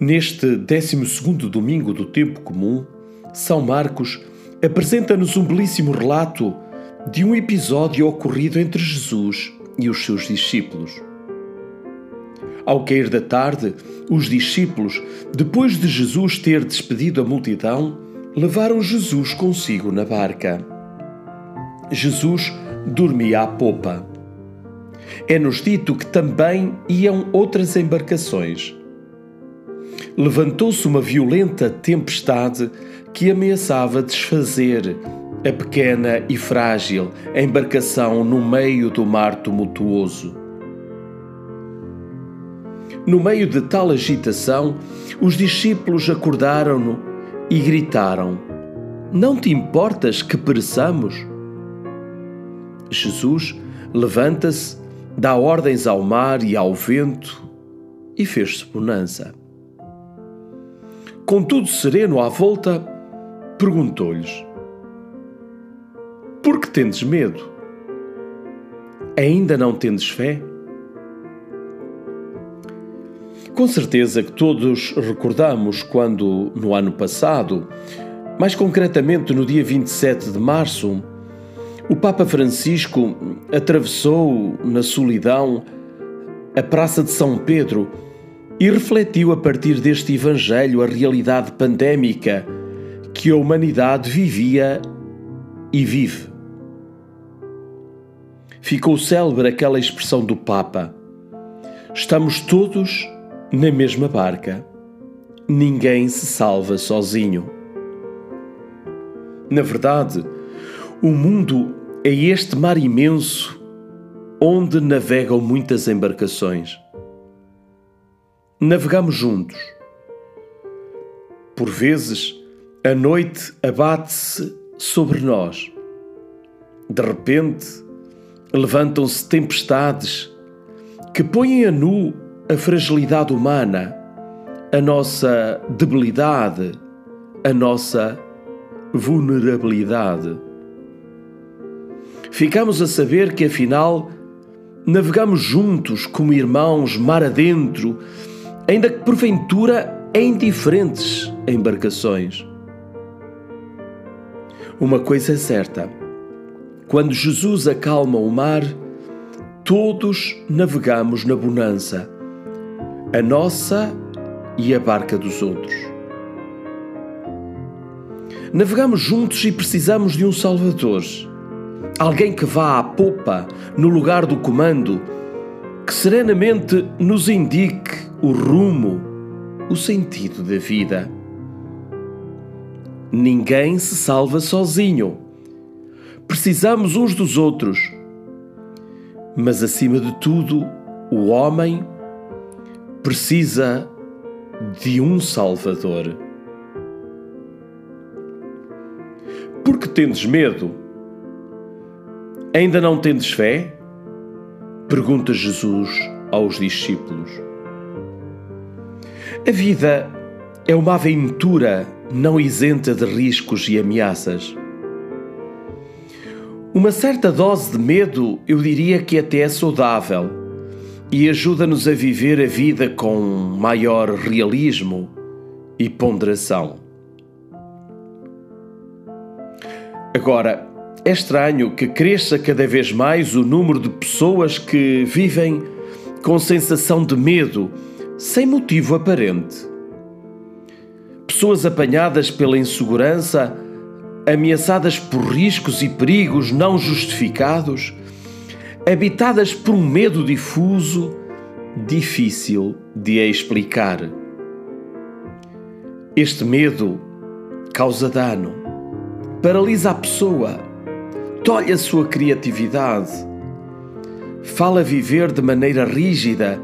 Neste 12 domingo do tempo comum, São Marcos apresenta-nos um belíssimo relato de um episódio ocorrido entre Jesus e os seus discípulos. Ao cair da tarde, os discípulos, depois de Jesus ter despedido a multidão, levaram Jesus consigo na barca. Jesus dormia à popa. É-nos dito que também iam outras embarcações levantou-se uma violenta tempestade que ameaçava desfazer a pequena e frágil embarcação no meio do mar tumultuoso. No meio de tal agitação, os discípulos acordaram-no e gritaram: Não te importas que pereçamos? Jesus levanta-se, dá ordens ao mar e ao vento e fez-se bonança com tudo sereno à volta, perguntou-lhes: Por que tendes medo? Ainda não tendes fé? Com certeza que todos recordamos quando, no ano passado, mais concretamente no dia 27 de março, o Papa Francisco atravessou na solidão a Praça de São Pedro e refletiu a partir deste Evangelho a realidade pandémica que a humanidade vivia e vive. Ficou célebre aquela expressão do Papa: Estamos todos na mesma barca. Ninguém se salva sozinho. Na verdade, o mundo é este mar imenso onde navegam muitas embarcações navegamos juntos. Por vezes, a noite abate-se sobre nós. De repente, levantam-se tempestades que põem a nu a fragilidade humana, a nossa debilidade, a nossa vulnerabilidade. Ficamos a saber que, afinal, navegamos juntos como irmãos mar adentro ainda que porventura em diferentes embarcações. Uma coisa é certa: quando Jesus acalma o mar, todos navegamos na bonança, a nossa e a barca dos outros. Navegamos juntos e precisamos de um Salvador, alguém que vá à popa, no lugar do comando, que serenamente nos indique o rumo, o sentido da vida. Ninguém se salva sozinho. Precisamos uns dos outros. Mas, acima de tudo, o homem precisa de um Salvador. Por que tendes medo? Ainda não tendes fé? Pergunta Jesus aos discípulos. A vida é uma aventura não isenta de riscos e ameaças. Uma certa dose de medo, eu diria que até é saudável e ajuda-nos a viver a vida com maior realismo e ponderação. Agora, é estranho que cresça cada vez mais o número de pessoas que vivem com sensação de medo sem motivo aparente. Pessoas apanhadas pela insegurança, ameaçadas por riscos e perigos não justificados, habitadas por um medo difuso, difícil de explicar. Este medo causa dano, paralisa a pessoa, tolhe a sua criatividade, fala viver de maneira rígida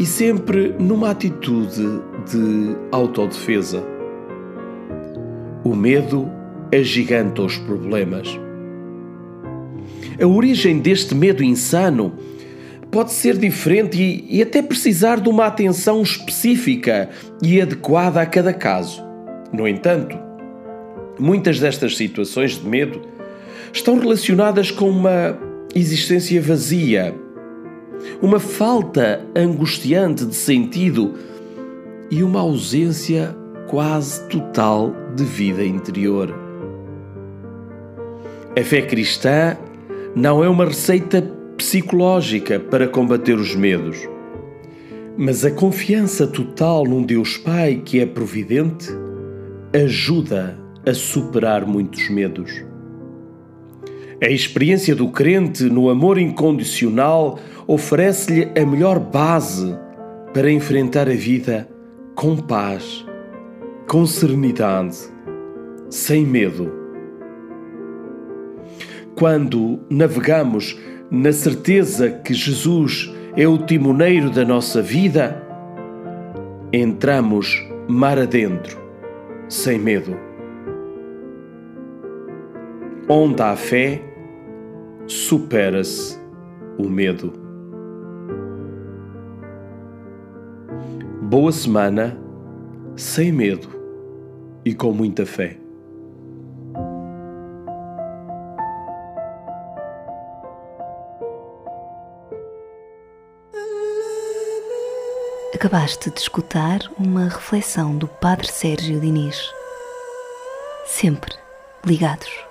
e sempre numa atitude de autodefesa. O medo agiganta os problemas. A origem deste medo insano pode ser diferente e, e, até precisar de uma atenção específica e adequada a cada caso. No entanto, muitas destas situações de medo estão relacionadas com uma existência vazia, uma falta angustiante de sentido e uma ausência quase total de vida interior. A fé cristã não é uma receita psicológica para combater os medos, mas a confiança total num Deus Pai que é providente ajuda a superar muitos medos. A experiência do crente no amor incondicional oferece-lhe a melhor base para enfrentar a vida com paz, com serenidade, sem medo. Quando navegamos na certeza que Jesus é o timoneiro da nossa vida, entramos mar adentro, sem medo. Onde há fé, supera-se o medo. Boa semana, sem medo e com muita fé. Acabaste de escutar uma reflexão do Padre Sérgio Diniz. Sempre ligados.